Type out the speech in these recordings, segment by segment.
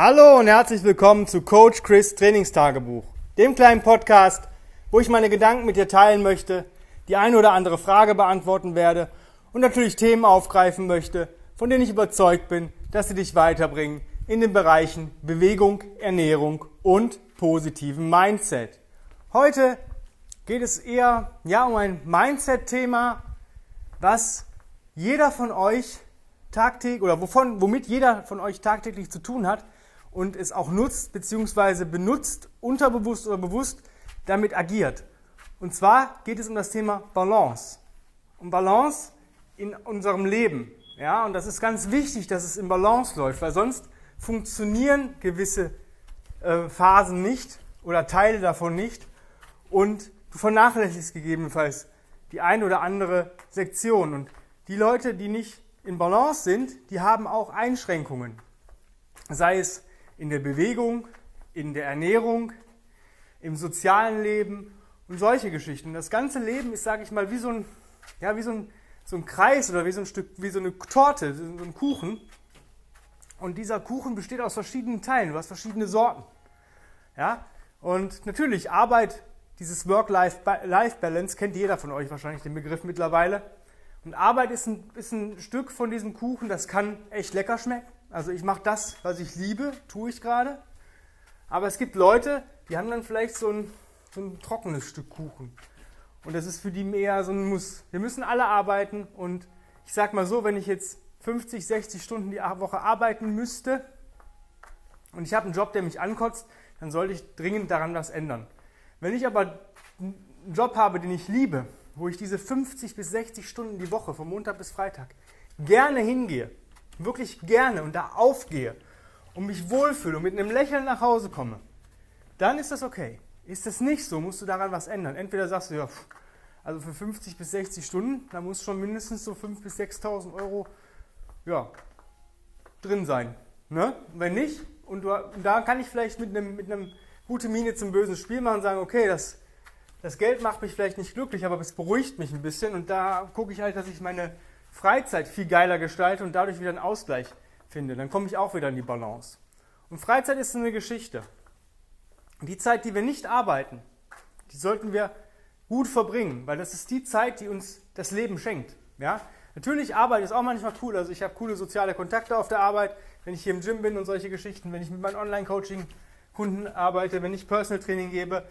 Hallo und herzlich willkommen zu Coach Chris Trainingstagebuch, dem kleinen Podcast, wo ich meine Gedanken mit dir teilen möchte, die eine oder andere Frage beantworten werde und natürlich Themen aufgreifen möchte, von denen ich überzeugt bin, dass sie dich weiterbringen in den Bereichen Bewegung, Ernährung und positiven Mindset. Heute geht es eher ja um ein Mindset-Thema, was jeder von euch tagtäglich oder wovon, womit jeder von euch tagtäglich zu tun hat, und es auch nutzt bzw. benutzt, unterbewusst oder bewusst damit agiert. Und zwar geht es um das Thema Balance. Um Balance in unserem Leben. Ja, und das ist ganz wichtig, dass es in Balance läuft, weil sonst funktionieren gewisse äh, Phasen nicht oder Teile davon nicht und du vernachlässigst gegebenenfalls die eine oder andere Sektion. Und die Leute, die nicht in Balance sind, die haben auch Einschränkungen. Sei es in der Bewegung, in der Ernährung, im sozialen Leben und solche Geschichten. Das ganze Leben ist, sage ich mal, wie so ein, ja, wie so ein, so ein Kreis oder wie so ein Stück, wie so eine Torte, so ein Kuchen. Und dieser Kuchen besteht aus verschiedenen Teilen, du hast verschiedene Sorten. Ja? Und natürlich, Arbeit, dieses Work-Life-Balance, kennt jeder von euch wahrscheinlich den Begriff mittlerweile. Und Arbeit ist ein, ist ein Stück von diesem Kuchen, das kann echt lecker schmecken. Also ich mache das, was ich liebe, tue ich gerade. Aber es gibt Leute, die haben dann vielleicht so ein, so ein trockenes Stück Kuchen. Und das ist für die mehr so ein Muss. Wir müssen alle arbeiten und ich sag mal so, wenn ich jetzt 50, 60 Stunden die Woche arbeiten müsste und ich habe einen Job, der mich ankotzt, dann sollte ich dringend daran was ändern. Wenn ich aber einen Job habe, den ich liebe, wo ich diese 50 bis 60 Stunden die Woche von Montag bis Freitag gerne hingehe, wirklich gerne und da aufgehe und mich wohlfühle und mit einem Lächeln nach Hause komme, dann ist das okay. Ist das nicht so, musst du daran was ändern. Entweder sagst du, ja, also für 50 bis 60 Stunden, da muss schon mindestens so 5.000 bis 6.000 Euro ja, drin sein. Ne? Wenn nicht, und, du, und da kann ich vielleicht mit einem, mit einem gute Miene zum bösen Spiel machen und sagen, okay, das, das Geld macht mich vielleicht nicht glücklich, aber es beruhigt mich ein bisschen und da gucke ich halt, dass ich meine Freizeit viel geiler gestalte und dadurch wieder einen Ausgleich finde. Dann komme ich auch wieder in die Balance. Und Freizeit ist eine Geschichte. Die Zeit, die wir nicht arbeiten, die sollten wir gut verbringen, weil das ist die Zeit, die uns das Leben schenkt. Ja? Natürlich, Arbeit ist auch manchmal cool. Also ich habe coole soziale Kontakte auf der Arbeit, wenn ich hier im Gym bin und solche Geschichten, wenn ich mit meinen Online-Coaching-Kunden arbeite, wenn ich Personal Training gebe,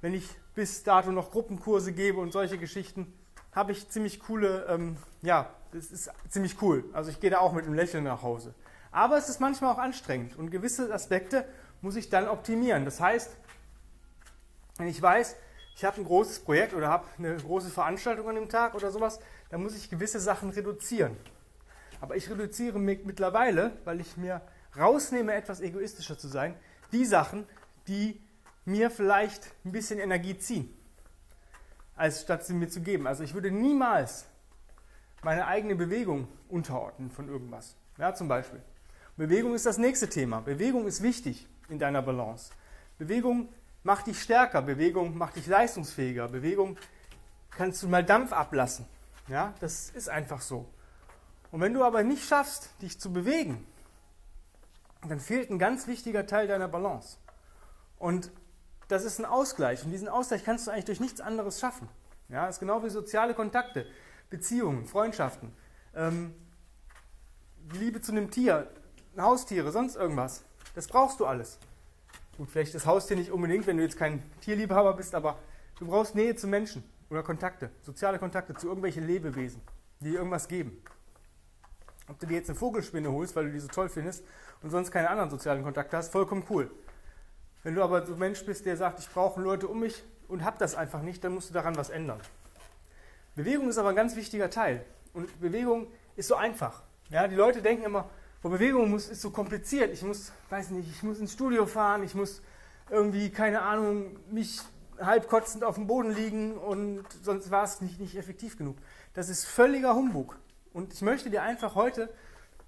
wenn ich bis dato noch Gruppenkurse gebe und solche Geschichten habe ich ziemlich coole, ähm, ja, das ist ziemlich cool. Also ich gehe da auch mit einem Lächeln nach Hause. Aber es ist manchmal auch anstrengend und gewisse Aspekte muss ich dann optimieren. Das heißt, wenn ich weiß, ich habe ein großes Projekt oder habe eine große Veranstaltung an dem Tag oder sowas, dann muss ich gewisse Sachen reduzieren. Aber ich reduziere mittlerweile, weil ich mir rausnehme, etwas egoistischer zu sein, die Sachen, die mir vielleicht ein bisschen Energie ziehen als statt sie mir zu geben. Also ich würde niemals meine eigene Bewegung unterordnen von irgendwas. Ja, zum Beispiel. Bewegung ist das nächste Thema. Bewegung ist wichtig in deiner Balance. Bewegung macht dich stärker, Bewegung macht dich leistungsfähiger, Bewegung kannst du mal Dampf ablassen. Ja, das ist einfach so. Und wenn du aber nicht schaffst, dich zu bewegen, dann fehlt ein ganz wichtiger Teil deiner Balance. Und das ist ein Ausgleich. Und diesen Ausgleich kannst du eigentlich durch nichts anderes schaffen. Ja, das ist genau wie soziale Kontakte, Beziehungen, Freundschaften, ähm, Liebe zu einem Tier, Haustiere, sonst irgendwas. Das brauchst du alles. Gut, vielleicht das Haustier nicht unbedingt, wenn du jetzt kein Tierliebhaber bist, aber du brauchst Nähe zu Menschen oder Kontakte, soziale Kontakte zu irgendwelchen Lebewesen, die dir irgendwas geben. Ob du dir jetzt eine Vogelspinne holst, weil du die so toll findest und sonst keine anderen sozialen Kontakte hast, vollkommen cool. Wenn du aber so ein Mensch bist, der sagt, ich brauche Leute um mich und habe das einfach nicht, dann musst du daran was ändern. Bewegung ist aber ein ganz wichtiger Teil. Und Bewegung ist so einfach. Ja, die Leute denken immer, oh, Bewegung muss, ist so kompliziert. Ich muss, weiß nicht, ich muss ins Studio fahren, ich muss irgendwie, keine Ahnung, mich halb kotzend auf dem Boden liegen und sonst war es nicht, nicht effektiv genug. Das ist völliger Humbug. Und ich möchte dir einfach heute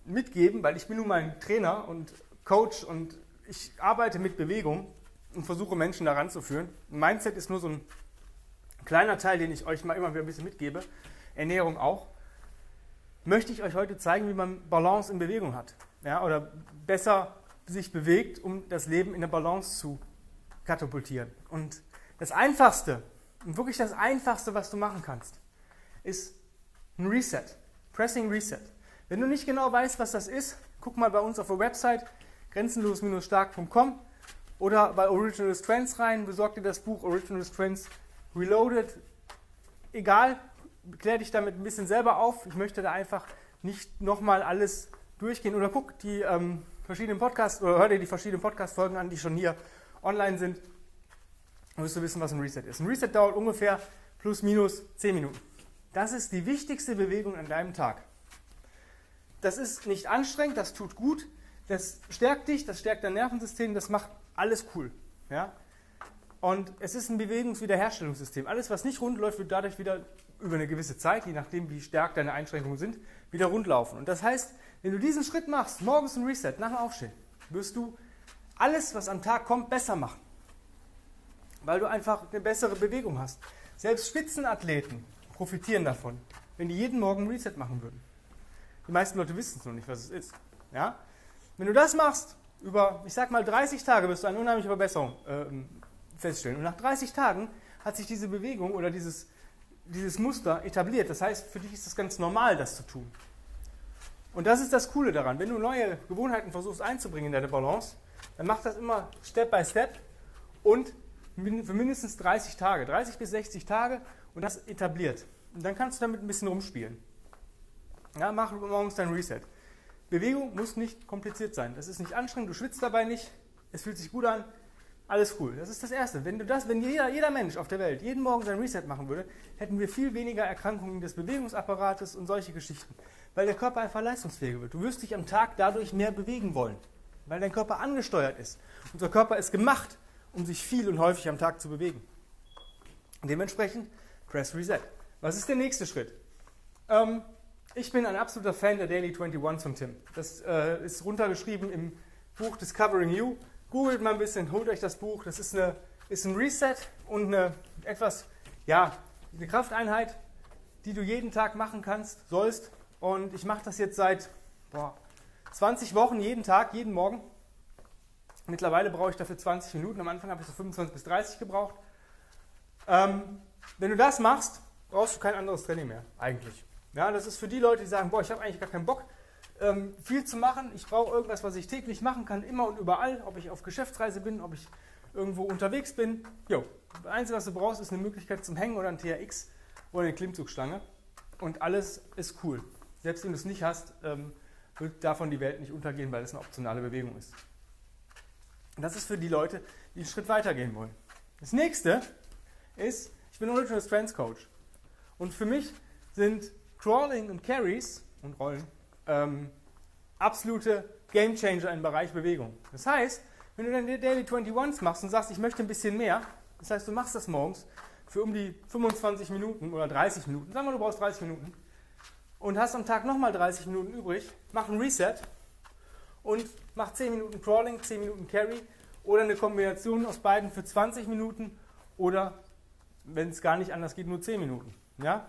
mitgeben, weil ich bin nun mal ein Trainer und Coach und ich arbeite mit Bewegung und versuche Menschen daran zu führen. Mindset ist nur so ein kleiner Teil, den ich euch mal immer wieder ein bisschen mitgebe. Ernährung auch. Möchte ich euch heute zeigen, wie man Balance in Bewegung hat. Ja, oder besser sich bewegt, um das Leben in der Balance zu katapultieren. Und das Einfachste, und wirklich das Einfachste, was du machen kannst, ist ein Reset. Pressing Reset. Wenn du nicht genau weißt, was das ist, guck mal bei uns auf der Website grenzenlos-stark.com oder bei Original Strengths rein, besorg dir das Buch Original Strengths Reloaded. Egal, klär dich damit ein bisschen selber auf. Ich möchte da einfach nicht nochmal alles durchgehen. Oder guck die ähm, verschiedenen Podcasts oder hör dir die verschiedenen Podcast-Folgen an, die schon hier online sind. Dann wirst du wissen, was ein Reset ist. Ein Reset dauert ungefähr plus minus 10 Minuten. Das ist die wichtigste Bewegung an deinem Tag. Das ist nicht anstrengend, das tut gut, das stärkt dich, das stärkt dein Nervensystem, das macht alles cool. Ja? Und es ist ein Bewegungswiederherstellungssystem. Alles, was nicht rund läuft, wird dadurch wieder über eine gewisse Zeit, je nachdem, wie stark deine Einschränkungen sind, wieder rund laufen. Und das heißt, wenn du diesen Schritt machst, morgens ein Reset, nach dem Aufstehen, wirst du alles, was am Tag kommt, besser machen. Weil du einfach eine bessere Bewegung hast. Selbst Spitzenathleten profitieren davon, wenn die jeden Morgen ein Reset machen würden. Die meisten Leute wissen es noch nicht, was es ist. Ja? Wenn du das machst, über, ich sag mal, 30 Tage wirst du eine unheimliche Verbesserung äh, feststellen. Und nach 30 Tagen hat sich diese Bewegung oder dieses, dieses Muster etabliert. Das heißt, für dich ist es ganz normal, das zu tun. Und das ist das Coole daran. Wenn du neue Gewohnheiten versuchst einzubringen in deine Balance, dann mach das immer Step by Step und für mindestens 30 Tage, 30 bis 60 Tage und das etabliert. Und dann kannst du damit ein bisschen rumspielen. Ja, mach morgens dein Reset. Bewegung muss nicht kompliziert sein. Das ist nicht anstrengend, du schwitzt dabei nicht, es fühlt sich gut an, alles cool. Das ist das Erste. Wenn, du das, wenn jeder, jeder Mensch auf der Welt jeden Morgen sein Reset machen würde, hätten wir viel weniger Erkrankungen des Bewegungsapparates und solche Geschichten. Weil der Körper einfach leistungsfähiger wird. Du wirst dich am Tag dadurch mehr bewegen wollen. Weil dein Körper angesteuert ist. Unser Körper ist gemacht, um sich viel und häufig am Tag zu bewegen. Dementsprechend Press Reset. Was ist der nächste Schritt? Ähm, ich bin ein absoluter Fan der Daily 21 von Tim. Das äh, ist runtergeschrieben im Buch Discovering You. Googelt mal ein bisschen, holt euch das Buch. Das ist, eine, ist ein Reset und eine etwas, ja, eine Krafteinheit, die du jeden Tag machen kannst, sollst. Und ich mache das jetzt seit boah, 20 Wochen, jeden Tag, jeden Morgen. Mittlerweile brauche ich dafür 20 Minuten. Am Anfang habe ich so 25 bis 30 gebraucht. Ähm, wenn du das machst, brauchst du kein anderes Training mehr, eigentlich. Ja, das ist für die Leute, die sagen, boah, ich habe eigentlich gar keinen Bock, ähm, viel zu machen. Ich brauche irgendwas, was ich täglich machen kann, immer und überall, ob ich auf Geschäftsreise bin, ob ich irgendwo unterwegs bin. Jo, das Einzige, was du brauchst, ist eine Möglichkeit zum Hängen oder ein TRX oder eine Klimmzugstange. Und alles ist cool. Selbst wenn du es nicht hast, ähm, wird davon die Welt nicht untergehen, weil es eine optionale Bewegung ist. Und das ist für die Leute, die einen Schritt weitergehen wollen. Das nächste ist, ich bin Original Strengths Coach. Und für mich sind Crawling und Carries und Rollen ähm, absolute Gamechanger im Bereich Bewegung. Das heißt, wenn du deine Daily 21s machst und sagst, ich möchte ein bisschen mehr, das heißt, du machst das morgens für um die 25 Minuten oder 30 Minuten, sagen wir, du brauchst 30 Minuten und hast am Tag nochmal 30 Minuten übrig, mach ein Reset und mach 10 Minuten Crawling, 10 Minuten Carry oder eine Kombination aus beiden für 20 Minuten oder, wenn es gar nicht anders geht, nur 10 Minuten. Ja?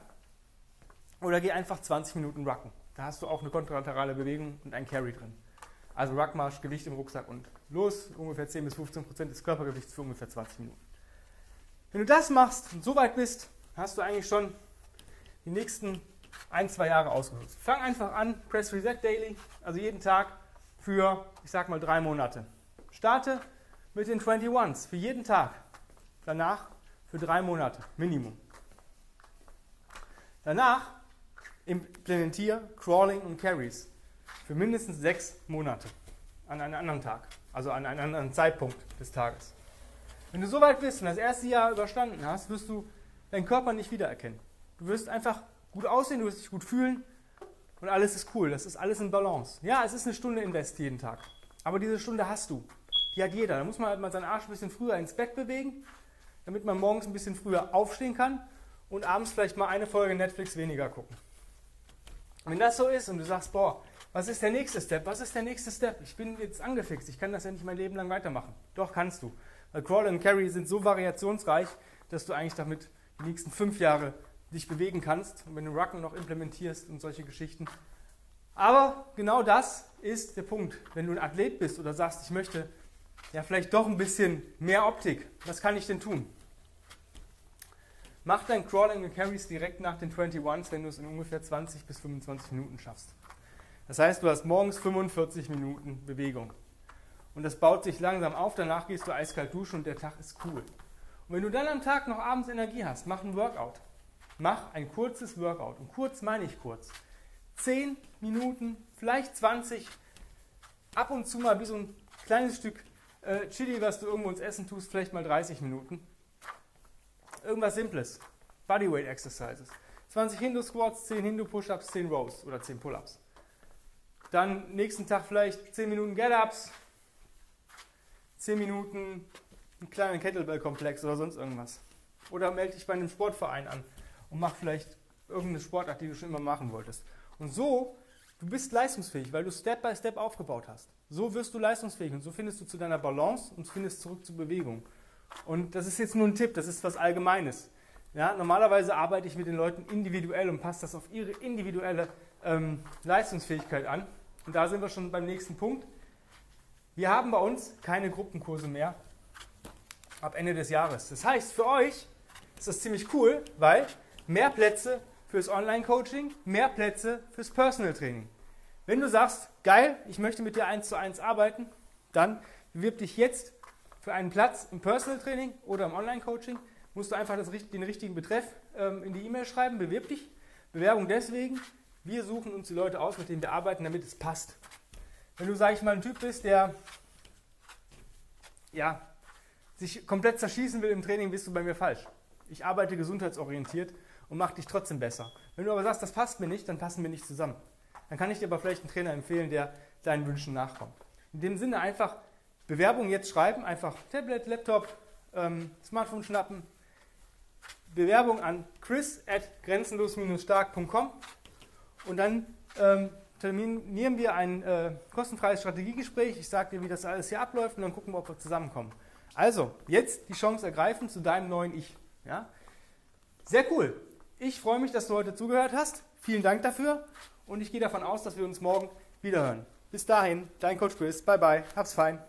Oder geh einfach 20 Minuten rucken. Da hast du auch eine kontralaterale Bewegung und ein Carry drin. Also Ruckmarsch, Gewicht im Rucksack und los, ungefähr 10 bis 15 Prozent des Körpergewichts für ungefähr 20 Minuten. Wenn du das machst und so weit bist, hast du eigentlich schon die nächsten ein, zwei Jahre ausgenutzt. Fang einfach an, Press Reset Daily, also jeden Tag für, ich sag mal, drei Monate. Starte mit den 21s für jeden Tag. Danach für drei Monate, Minimum. Danach implementiere Crawling und Carries für mindestens sechs Monate an einem anderen Tag, also an einem anderen Zeitpunkt des Tages. Wenn du so weit bist und das erste Jahr überstanden hast, wirst du deinen Körper nicht wiedererkennen. Du wirst einfach gut aussehen, du wirst dich gut fühlen und alles ist cool. Das ist alles in Balance. Ja, es ist eine Stunde Invest jeden Tag, aber diese Stunde hast du. Die hat jeder. Da muss man halt mal seinen Arsch ein bisschen früher ins Bett bewegen, damit man morgens ein bisschen früher aufstehen kann und abends vielleicht mal eine Folge Netflix weniger gucken. Wenn das so ist und du sagst, boah, was ist der nächste Step? Was ist der nächste Step? Ich bin jetzt angefixt, ich kann das ja nicht mein Leben lang weitermachen. Doch, kannst du. Weil Crawl und Carry sind so variationsreich, dass du eigentlich damit die nächsten fünf Jahre dich bewegen kannst. Und wenn du Rucken noch implementierst und solche Geschichten, Aber genau das ist der Punkt. Wenn du ein Athlet bist oder sagst, ich möchte ja vielleicht doch ein bisschen mehr Optik, was kann ich denn tun? Mach dein Crawling und Carries direkt nach den 21s, wenn du es in ungefähr 20 bis 25 Minuten schaffst. Das heißt, du hast morgens 45 Minuten Bewegung. Und das baut sich langsam auf, danach gehst du eiskalt duschen und der Tag ist cool. Und wenn du dann am Tag noch abends Energie hast, mach ein Workout. Mach ein kurzes Workout. Und kurz meine ich kurz. 10 Minuten, vielleicht 20, ab und zu mal wie so ein kleines Stück äh, Chili, was du irgendwo ins Essen tust, vielleicht mal 30 Minuten. Irgendwas Simples. Bodyweight Exercises. 20 Hindu-Squats, 10 Hindu-Push-Ups, 10 Rows oder 10 Pull-Ups. Dann nächsten Tag vielleicht 10 Minuten Get-Ups, 10 Minuten einen kleinen Kettlebell-Komplex oder sonst irgendwas. Oder melde dich bei einem Sportverein an und mach vielleicht irgendeine Sportart, die du schon immer machen wolltest. Und so, du bist leistungsfähig, weil du Step by Step aufgebaut hast. So wirst du leistungsfähig und so findest du zu deiner Balance und findest zurück zur Bewegung. Und das ist jetzt nur ein Tipp, das ist was Allgemeines. Ja, normalerweise arbeite ich mit den Leuten individuell und passe das auf ihre individuelle ähm, Leistungsfähigkeit an. Und da sind wir schon beim nächsten Punkt. Wir haben bei uns keine Gruppenkurse mehr ab Ende des Jahres. Das heißt, für euch ist das ziemlich cool, weil mehr Plätze fürs Online-Coaching, mehr Plätze fürs Personal Training. Wenn du sagst, geil, ich möchte mit dir eins zu eins arbeiten, dann bewirb dich jetzt für einen Platz im Personal Training oder im Online-Coaching. Musst du einfach das, den richtigen Betreff ähm, in die E-Mail schreiben, bewirb dich. Bewerbung deswegen, wir suchen uns die Leute aus, mit denen wir arbeiten, damit es passt. Wenn du, sag ich mal, ein Typ bist, der ja, sich komplett zerschießen will im Training, bist du bei mir falsch. Ich arbeite gesundheitsorientiert und mache dich trotzdem besser. Wenn du aber sagst, das passt mir nicht, dann passen wir nicht zusammen. Dann kann ich dir aber vielleicht einen Trainer empfehlen, der deinen Wünschen nachkommt. In dem Sinne einfach Bewerbung jetzt schreiben, einfach Tablet, Laptop, ähm, Smartphone schnappen, Bewerbung an chris at grenzenlos-stark.com und dann ähm, terminieren wir ein äh, kostenfreies Strategiegespräch. Ich sage dir, wie das alles hier abläuft und dann gucken wir, ob wir zusammenkommen. Also, jetzt die Chance ergreifen zu deinem neuen Ich. Ja? Sehr cool. Ich freue mich, dass du heute zugehört hast. Vielen Dank dafür und ich gehe davon aus, dass wir uns morgen wiederhören. Bis dahin, dein Coach Chris. Bye bye. Hab's fein.